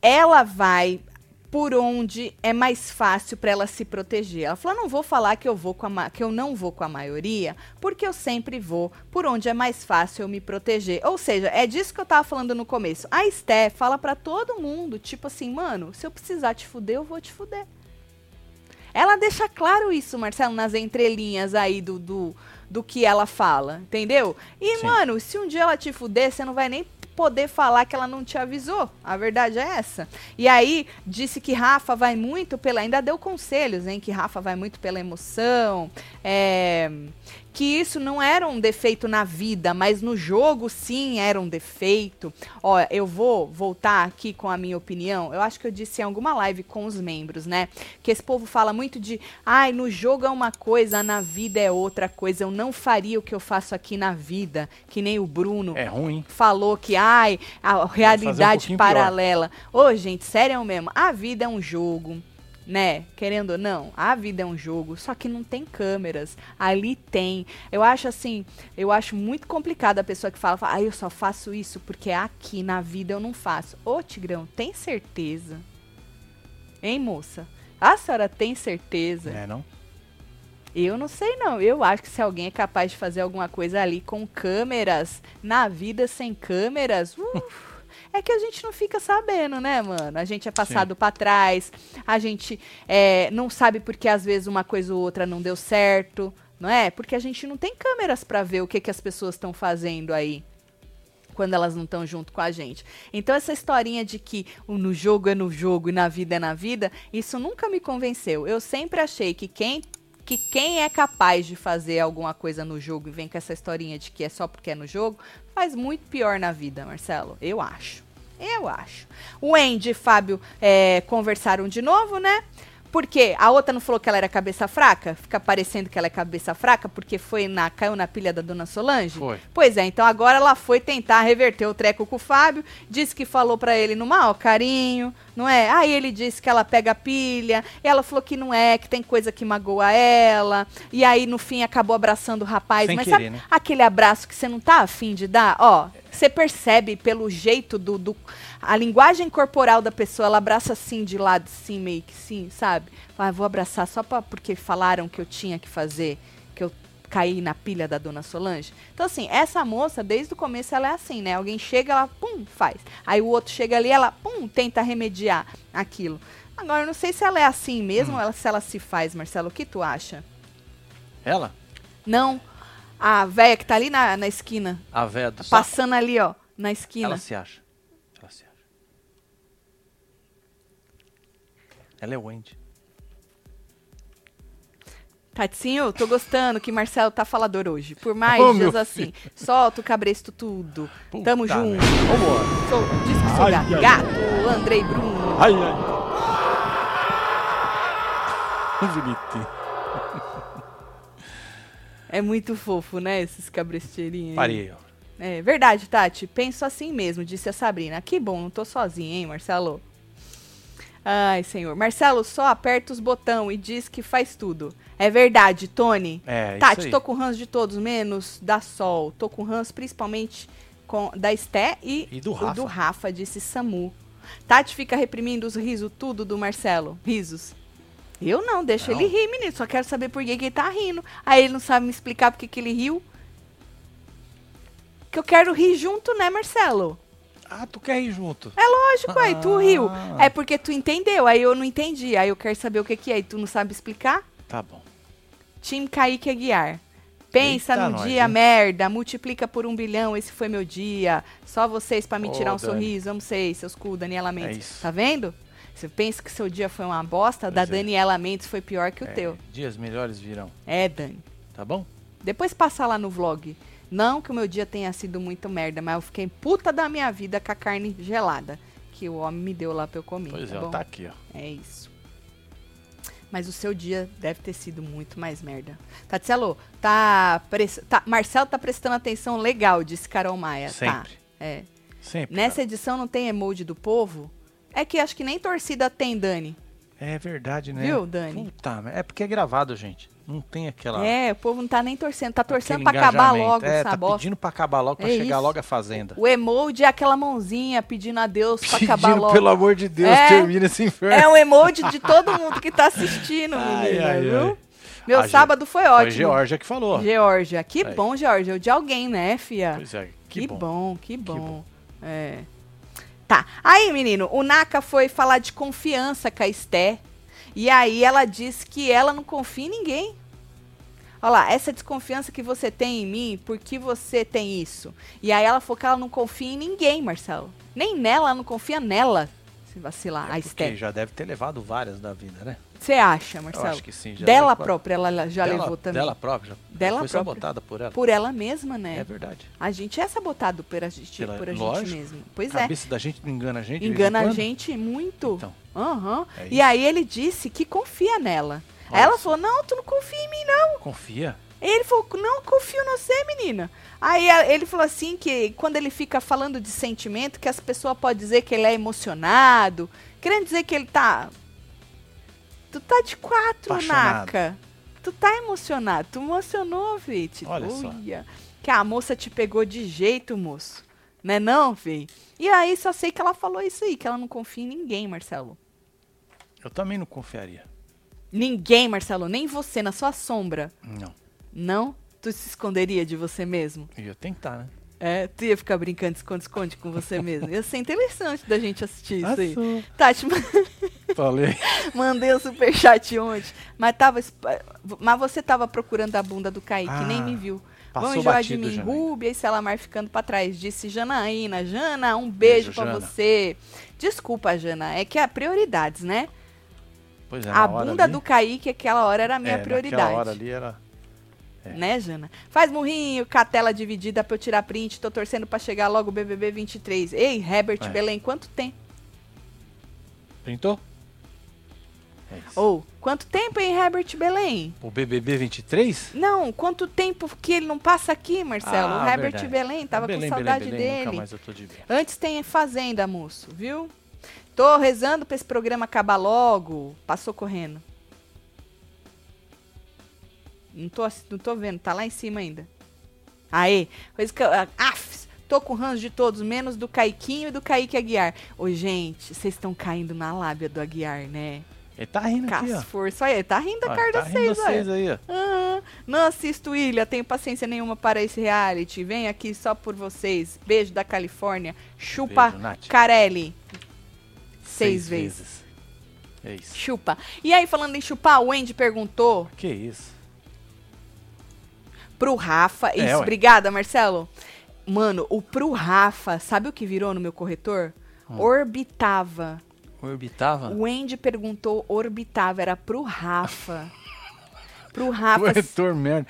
ela vai por onde é mais fácil pra ela se proteger. Ela falou: não vou falar que eu vou com a que eu não vou com a maioria, porque eu sempre vou por onde é mais fácil eu me proteger. Ou seja, é disso que eu tava falando no começo. A Sté fala pra todo mundo, tipo assim, mano, se eu precisar te fuder, eu vou te fuder. Ela deixa claro isso, Marcelo, nas entrelinhas aí do, do, do que ela fala, entendeu? E, Sim. mano, se um dia ela te fuder, você não vai nem poder falar que ela não te avisou. A verdade é essa. E aí, disse que Rafa vai muito pela. Ainda deu conselhos, hein? Que Rafa vai muito pela emoção. É que isso não era um defeito na vida, mas no jogo sim era um defeito. Ó, eu vou voltar aqui com a minha opinião. Eu acho que eu disse em alguma live com os membros, né? Que esse povo fala muito de, ai, no jogo é uma coisa, na vida é outra coisa. Eu não faria o que eu faço aqui na vida, que nem o Bruno. É ruim. Falou que, ai, a realidade um paralela. Ô, gente, sério mesmo. A vida é um jogo né? Querendo ou não, a vida é um jogo, só que não tem câmeras. Ali tem. Eu acho assim, eu acho muito complicado a pessoa que fala, ah, eu só faço isso porque aqui na vida eu não faço. Ô, Tigrão, tem certeza? Hein, moça? A senhora tem certeza? É, não? Eu não sei não. Eu acho que se alguém é capaz de fazer alguma coisa ali com câmeras, na vida sem câmeras, uh, é que a gente não fica sabendo, né, mano? A gente é passado para trás, a gente é, não sabe porque às vezes uma coisa ou outra não deu certo, não é? Porque a gente não tem câmeras para ver o que, que as pessoas estão fazendo aí quando elas não estão junto com a gente. Então essa historinha de que no jogo é no jogo e na vida é na vida, isso nunca me convenceu. Eu sempre achei que quem que quem é capaz de fazer alguma coisa no jogo e vem com essa historinha de que é só porque é no jogo, faz muito pior na vida, Marcelo. Eu acho. Eu acho. O Andy e Fábio é, conversaram de novo, né? Porque a outra não falou que ela era cabeça fraca? Fica parecendo que ela é cabeça fraca porque foi na caiu na pilha da dona Solange? Foi. Pois é, então agora ela foi tentar reverter o treco com o Fábio, disse que falou para ele no mal carinho, não é? Aí ele disse que ela pega pilha, ela falou que não é, que tem coisa que magoa ela, e aí no fim acabou abraçando o rapaz, Sem mas querer, sabe né? aquele abraço que você não tá afim de dar? Ó, você percebe pelo jeito do, do a linguagem corporal da pessoa, ela abraça assim de lado, assim, meio que sim, sabe? Ah, vou abraçar só pra, porque falaram que eu tinha que fazer, que eu caí na pilha da dona Solange. Então, assim, essa moça, desde o começo, ela é assim, né? Alguém chega, ela, pum, faz. Aí o outro chega ali, ela, pum, tenta remediar aquilo. Agora, eu não sei se ela é assim mesmo, Hum. ou se ela se faz, Marcelo. O que tu acha? Ela? Não. A velha que tá ali na, na esquina. A véia do sapo? Passando ali, ó, na esquina. Ela se acha. Ela se acha. Ela é Wendy. Tatinho, tô gostando que Marcelo tá falador hoje. Por mais Ô, dias assim. Solta o cabresto tudo. Puta Tamo junto. merda. Vambora. Sou, diz que sou Ai, gato. ai, gato, Andrei Bruno. Ai, ai. Bonitinho. É muito fofo, né? Esses cabresteirinhos. Parei, ó. É verdade, Tati. Penso assim mesmo, disse a Sabrina. Que bom, não tô sozinha, hein, Marcelo? Ai, senhor. Marcelo, só aperta os botão e diz que faz tudo. É verdade, Tony. É, isso Tati, aí. tô com ranço de todos, menos da Sol. Tô com ranço principalmente com, da Esté e, E do Rafa. do Rafa, disse Samu. Tati fica reprimindo os risos tudo do Marcelo. Risos. Eu não, deixa Não. ele rir, menino. Só quero saber por que, que ele tá rindo. Aí ele não sabe me explicar por que, que ele riu. Que eu quero rir junto, né, Marcelo? Ah, tu quer ir junto? É lógico, aí tu Ah. riu. É porque tu entendeu, aí eu não entendi. Aí eu quero saber o que, que é e tu não sabe explicar? Tá bom. Time Kaique Aguiar. Pensa Eita, no nós, dia hein? merda, multiplica por um bilhão, esse foi meu dia. Só vocês pra me Ô, tirar um Dani. sorriso, amo vocês, seus cu, Daniela Mendes. isso. Tá vendo? Você pensa que seu dia foi uma bosta, da Pois é. Daniela Mendes foi pior que o É, teu. Dias melhores virão. É, Dani. Tá bom? Depois passa lá no vlog. Não que o meu dia tenha sido muito merda, mas eu fiquei puta da minha vida com a carne gelada que o homem me deu lá pra eu comer. Pois tá é, bom? tá aqui, ó. É isso. Mas o seu dia deve ter sido muito mais merda. Tatielo, tá, pres- tá Marcelo tá prestando atenção legal, disse Carol Maia. Sempre. Tá. É. Sempre. Nessa edição não tem emoji do povo? É que acho que nem torcida tem, Dani. É verdade, né? Viu, Dani? Puta, é porque é gravado, gente. Não tem aquela. É, o povo não tá nem torcendo. Tá torcendo pra acabar logo É, tá bosta. pedindo pra acabar logo, pra É chegar isso. logo a fazenda. O emoji é aquela mãozinha pedindo a Deus pra acabar logo. pelo amor de Deus, É. termina esse inferno. É um emoji de todo mundo que tá assistindo, Ai, menina, ai, viu? ai. Meu A sábado foi Foi ótimo. Georgia que falou. Georgia. Que Aí. bom, Georgia. O de alguém, né, fia? Pois é, Que, que, bom. bom. que bom. bom. É. Tá. Aí, menino, o Naka foi falar de confiança com a Esté. E aí ela disse que ela não confia em ninguém. Olha lá, essa desconfiança que você tem em mim, por que você tem isso? E aí ela falou que ela não confia em ninguém, Marcelo. Nem nela, ela não confia nela. Se vacilar, É a porque Esther. já deve ter levado várias da vida, né? Você acha, Eu Marcelo? acho que sim. dela levou- própria, ela já dela, levou também. Dela própria. já Dela foi própria. sabotada por ela. Por ela mesma, né? É verdade. A gente é sabotado por a gente, Pela- por a gente lógico. mesmo. Pois a é. cabeça da gente não engana a gente. em Engana a gente muito. Então, Aham. É E aí ele disse que confia nela. Olha ela falou: Não, tu não confia em mim, não. confia. Ele falou: Não, confio no você, menina. Aí a- ele falou assim: que quando ele fica falando de sentimento, que as pessoas podem dizer que ele é emocionado, querendo dizer que ele tá. Tu tá de quatro, Apaixonado. Naca. Tu tá emocionado. Tu emocionou, Vite. Olha só. Olha. Que a moça te pegou de jeito, moço. Né não, Vi? E aí só sei que ela falou isso aí, que ela não confia em ninguém, Marcelo. Eu também não confiaria. Ninguém, Marcelo, nem você, na sua sombra. Não. Não? Tu se esconderia de você mesmo? Eu ia tentar, né? É, tu ia ficar brincando de esconde-esconde com você mesmo. Ia ser interessante da gente assistir isso aí. Tati, Falei. mandei o superchat ontem. Mas, tava, mas você tava procurando a bunda do Kaique, Ah, nem me viu. Passou Vão enjoar de mim. Rúbia e Selamar ficando pra trás. Disse Janaína. Jana, um beijo, Beijo, Jana. você. Desculpa, Jana, é que é prioridades, né? Pois é, a bunda ali- do Kaique, aquela hora era a minha é, prioridade. Naquela hora ali era... É. Né, Jana? Faz murrinho, catela dividida pra eu tirar print. Tô torcendo pra chegar logo o BBB 23. Ei, Herbert É. Belém, quanto tempo? Printou? É. Ou, quanto tempo, hein, Herbert Belém? O BBB 23? Não, quanto tempo que ele não passa aqui, Marcelo? Ah, o Herbert verdade. Belém, tava Belém, com saudade Belém, Belém, dele. Mais eu tô de ver. Antes tem Fazenda, moço, viu? Tô rezando pra esse programa acabar logo. Passou correndo. Não tô, não tô vendo, tá lá em cima ainda. Aê, coisa que eu, ah, af, tô com ranço de todos, menos do Caiquinho e do Kaique Aguiar. Ô, gente, vocês estão caindo na lábia do Aguiar, né? Ele tá rindo aqui, ó. Força. Olha, tá rindo da cara tá de rindo vocês olha. aí, ó. Não assisto Ilha, tenho paciência nenhuma para esse reality. Vem aqui só por vocês. Beijo da Califórnia. Chupa Beijo. Carelli. Seis, vezes. É isso. Chupa. E aí, falando em chupar, o Wendy perguntou Que isso? pro Rafa. É, Isso, obrigada, Marcelo. Mano, o pro Rafa, sabe o que virou no meu corretor? Hum. Orbitava. Orbitava? O Wendy perguntou orbitava, era pro Rafa. pro O Rafa. Heitor merda.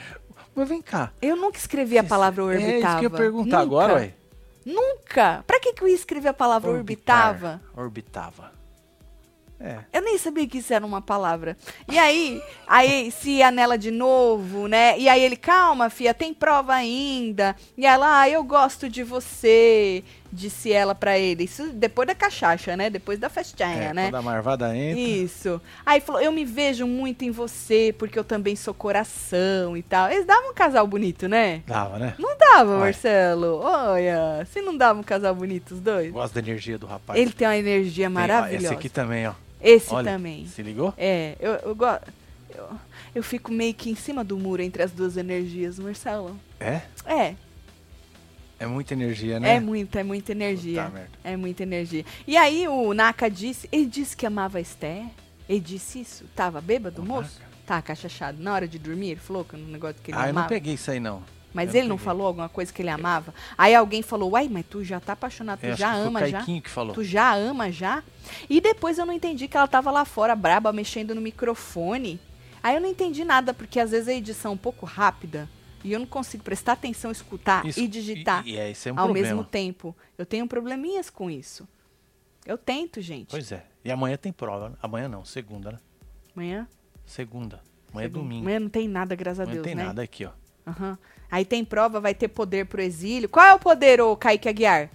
Mas vem cá. Eu nunca escrevi a palavra É orbitava. isso que eu ia perguntar Nunca. agora, ué. Nunca. Pra que, que eu ia escrever a palavra Orbitar. orbitava? Orbitava. É. Eu nem sabia que isso era uma palavra. E aí, aí se ia nela de novo, né? E aí ele, calma, fia, tem prova ainda. E ela, ah, eu gosto de você, disse ela pra ele. Isso depois da cachaça, né? Depois da festinha, é né? Quando a marvada entra. Isso. Aí falou, eu me vejo muito em você, porque eu também sou coração e tal. Eles davam um casal bonito, né? Dava, né? Não dava. Marcelo. Olha, se não dava um casal bonito os dois. Gosto da energia do rapaz. Ele tem uma energia Tem, ó, maravilhosa. Esse aqui também, ó. Esse Olha, também. Se ligou? É, eu, eu gosto. Eu, eu fico meio que em cima do muro entre as duas energias, Marcelo. É? É, É muita energia, né? é muita, é muita energia. Puta. É muita energia. E aí o Naka disse, ele disse que amava a Esther. Ele disse isso? Tava bêbado, O moço? Tá, cachachado. Na hora de dormir, ele falou que no negócio que ele ah, eu não amava. peguei isso aí, não. Mas eu ele não peguei. falou alguma coisa que ele amava? Aí alguém falou, uai, mas tu já tá apaixonado, tu Eu já ama já? Que falou. Tu já ama já? E depois eu não entendi que ela tava lá fora, braba, mexendo no microfone. Aí eu não entendi nada, porque às vezes a edição é um pouco rápida e eu não consigo prestar atenção, escutar Isso- e digitar E, e é, é um ao problema. mesmo tempo. Eu tenho probleminhas com isso. Eu tento, gente. Pois é. E amanhã tem prova. né? Amanhã não, segunda, né? Amanhã. Segunda. Amanhã é segundo- domingo. Amanhã não tem nada, graças a Amanhã Deus, tem né? nada aqui, ó. Aham. Aí tem prova, vai ter poder pro exílio. Qual é o poder, ô Kaique Aguiar?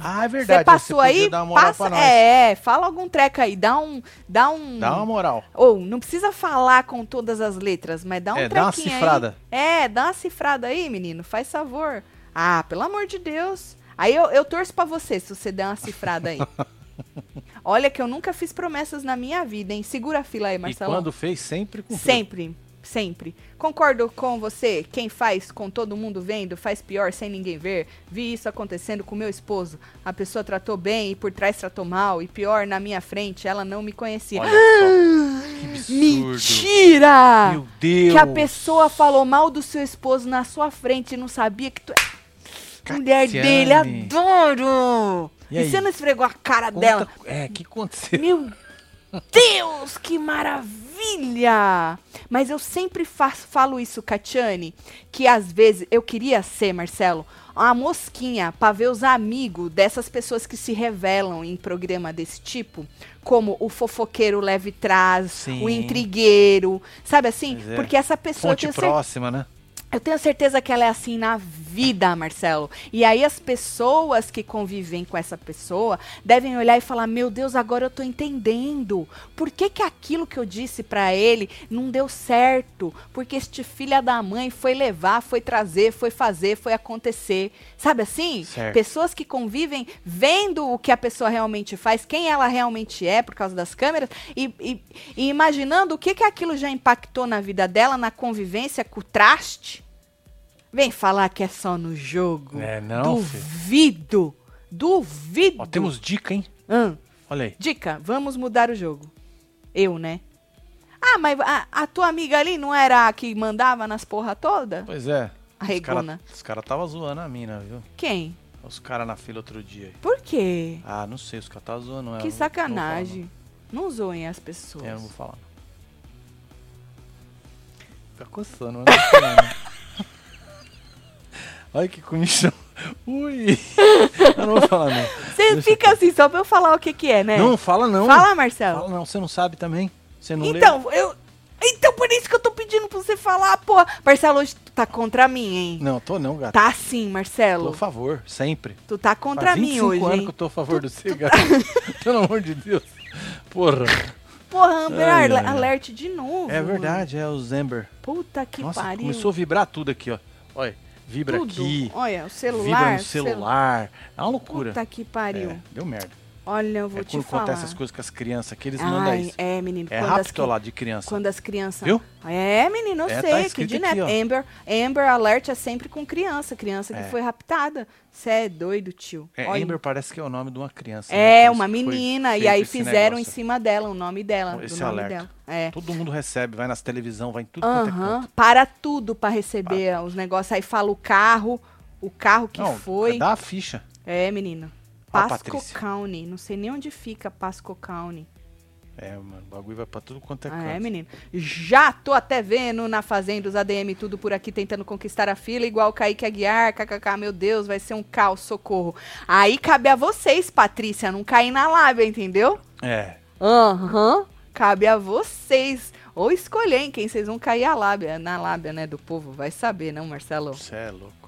Ah, é verdade. Você passou podia aí? Dar uma moral Passa, nós. é, fala algum treco aí, dá um, dá um, Dá uma moral. ou não precisa falar com todas as letras, mas dá um É, dá uma cifrada. aí. É, dá uma cifrada aí, menino, faz favor. Ah, pelo amor de Deus. Aí eu, eu torço pra você se você der uma cifrada aí. Olha que eu nunca fiz promessas na minha vida, hein? Segura a fila aí, E Marcelo. quando fez, sempre cumpriu. Sempre, sempre. Concordo com você. Quem faz com todo mundo vendo, faz pior sem ninguém ver. Vi isso acontecendo com meu esposo. A pessoa tratou bem e por trás tratou mal. E pior, na minha frente, ela não me conhecia. Olha só. Que absurdo. Mentira! Meu Deus. Que a pessoa falou mal do seu esposo na sua frente e não sabia que tu é mulher dele. Adoro! E E, você não esfregou a cara Conta- dela? É, o que aconteceu? Meu Deus, que maravilha! Mas eu sempre faço, falo isso, Catiane, que às vezes eu queria ser, Marcelo, uma mosquinha pra ver os amigos dessas pessoas que se revelam em programa desse tipo, como o fofoqueiro leve trás, Sim. o intrigueiro, sabe assim? É. Porque essa pessoa Fonte próxima, né? Eu tenho certeza que ela é assim na vida, Marcelo. E aí as pessoas que convivem com essa pessoa devem olhar e falar: "Meu Deus, agora eu tô entendendo. Por que que aquilo que eu disse pra ele não deu certo? Porque este filha da mãe foi levar, foi trazer, foi fazer, foi acontecer". Sabe assim? Certo. Pessoas que convivem vendo o que a pessoa realmente faz, quem ela realmente é por causa das câmeras e, e- e imaginando o que que aquilo já impactou na vida dela, na convivência com o traste. Vem falar que é só no jogo. É, não, filho. Duvido. Duvido. Ó, temos dica, hein? Hã? Olha aí. Dica, vamos mudar o jogo. Eu, né? Ah, mas a, a tua amiga ali não era a que mandava nas porra toda? Pois é. A regona. cara- Os caras estavam zoando a mina, viu? Quem? Os caras na fila outro dia. aí. Por quê? Ah, não sei, os caras estavam zoando ela. que não- não sacanagem. Não zoem as pessoas. É, eu não vou falar. não. Fica coçando, mas não Olha que comichão. Ui! Eu não vou falar, não. Você fica assim só pra eu falar o que que é, né? Não, fala não. Fala, Marcelo. Fala não, você não sabe também. Você não então, eu... Então, por isso que eu tô pedindo pra você falar, pô. Marcelo, hoje tu tá contra mim, hein? Não, tô não, gato. Tá sim, Tô a Marcelo. favor, sempre. Tu tá contra Faz mim 25 hoje, anos hein? que eu tô a favor do você, gato. Pelo amor de Deus. Porra. Porra, Amber Ai, ai, ai. Alert de novo. É verdade, é o Zember. Puta que Nossa, pariu. começou a vibrar tudo aqui, ó. Olha, vibra Tudo. aqui. Olha, o celular. Vibra no celu- celular. É uma loucura. Puta que pariu. É, deu merda. Olha, eu vou é te quando falar. acontece essas coisas com as crianças que eles mandam Ai, isso. é, menino. É quando rápido as, que lá de criança. Quando as crianças. Viu? É, menino, eu É, tá sei. que escrito de aqui. Amber, Amber Alert é sempre com criança. Criança que É. foi raptada. Você é doido, tio. É, Olha. Amber parece que é o nome de uma criança. né? É, Por uma que menina. E aí fizeram em negócio. cima dela o nome dela. Esse do nome alerta. dela. É. Todo mundo recebe, vai nas televisão, vai em tudo quanto é. Para tudo pra receber os negócios. Aí fala o carro. O carro que Não, foi. dá a ficha. É, menino. Pasco. County. Não sei nem onde fica Pasco County. É, mano, o bagulho vai pra tudo quanto é Ah, canto. é, menino? Já tô até vendo na Fazenda os ADM tudo por aqui tentando conquistar a fila, igual o Kaique Aguiar, kkk, meu Deus, vai ser um caos, socorro. Aí cabe a vocês, Patrícia, não cair na lábia, entendeu? É. Aham, cabe a vocês. Ou escolher em quem vocês vão cair a lábia, na lábia, né, do povo, vai saber, não, Marcelo? Você é louco.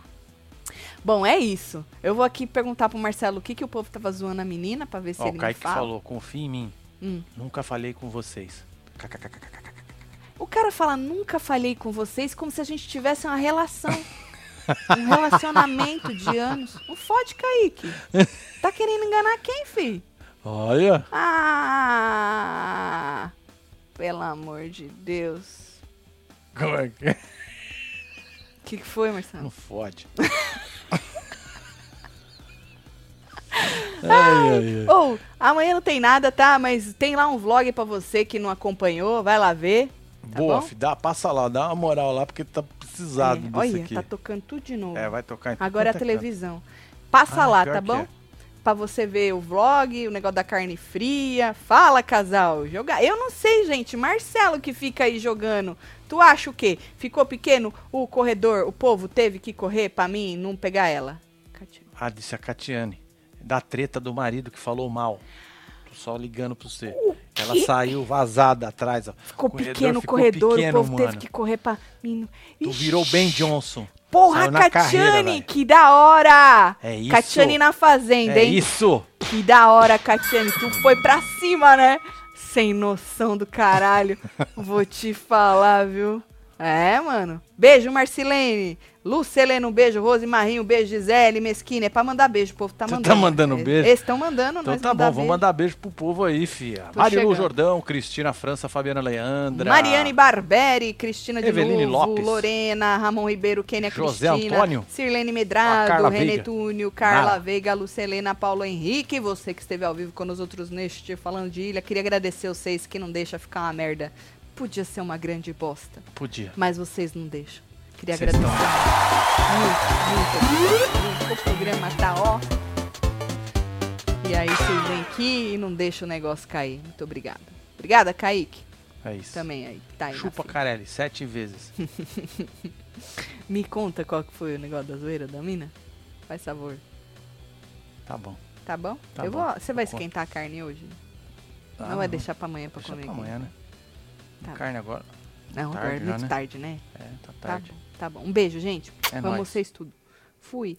Bom, é isso. Eu vou aqui perguntar pro Marcelo o que, que o povo tava zoando a menina, pra ver se Ó, ele o Kaique me fala. falou, confia em mim. Hum. Nunca falei com vocês. O cara fala, nunca falei com vocês, como se a gente tivesse uma relação. um relacionamento de anos. Não fode, Kaique. Tá querendo enganar quem, fi? Olha. Ah! Pelo amor de Deus. Como é que é? O que, que foi, Marcelo? Não fode. ai, ai, ai. Ou, amanhã não tem nada, tá? Mas tem lá um vlog pra você que não acompanhou. Vai lá ver. Tá Boa, bom? dá, passa lá, dá uma moral lá, porque tá precisado É, disso olha, aqui. tá tocando tudo de novo. É, vai tocar em Agora é a é televisão. Passa Ah, lá, tá bom? é. Pra você ver o vlog, o negócio da carne fria. Fala, casal. Jogar. Eu não sei, gente. Marcelo que fica aí jogando. Tu acha o quê? Ficou pequeno o corredor? O povo teve que correr pra mim não pegar ela? Catiana. Ah, disse a Catiane. Da treta do marido que falou mal. Tô só ligando pra você. Ela quê? saiu vazada atrás, ó. Ficou corredor pequeno o corredor, pequeno, o povo teve mano. que correr pra mim. Tu Ixi. virou Ben Johnson. Porra, Catiane, que da hora! É isso. Catiane na fazenda, É hein? isso. Que da hora, Catiane. Tu foi pra cima, né? Sem noção do caralho. Vou te falar, viu? É, mano. Beijo, Marcilene. Luceleno, um beijo. Rose Marinho, um beijo. Gisele, Mesquina. É pra mandar beijo, o povo tá Você mandando. tá mandando beijo? Eles estão mandando, Então nós tá bom, vamos mandar beijo pro povo aí, fia. Tô Marilu chegando. Jordão, Cristina França, Fabiana Leandra. Mariane Barberi, Cristina de Eveline Lopes. Lorena, Ramon Ribeiro, Kênia José Cristina, Antônio. Sirlene A Medrado, Carla René Veiga. Túnio, Carla Nara. Veiga, Lucelena, Paulo Henrique, você que esteve ao vivo com os outros neste Falando de Ilha. Queria agradecer vocês que não deixa ficar uma merda. Podia ser uma grande bosta, Podia. mas vocês não deixam. Queria Vocês agradecer muito, muito, muito. O programa tá ó. E aí vocês vêm aqui e não deixam o negócio cair. Muito obrigada. Obrigada, Kaique. É isso. Também aí. Tá aí Chupa. Carelli, sete vezes. Me conta qual que foi o negócio da zoeira da mina? Faz favor. Tá bom. Tá bom? Tá eu bom. vou. Você vai Eu conto. esquentar a carne hoje? Tá, não vai deixar pra amanhã pra Deixa comer? pra aqui? amanhã, né? Tá. Carne agora. Não, tarde agora é já, muito né? tarde, né? É, tá Tá tarde. bom. Tá bom. Um beijo, gente. É Vamos nóis. vocês tudo. Fui.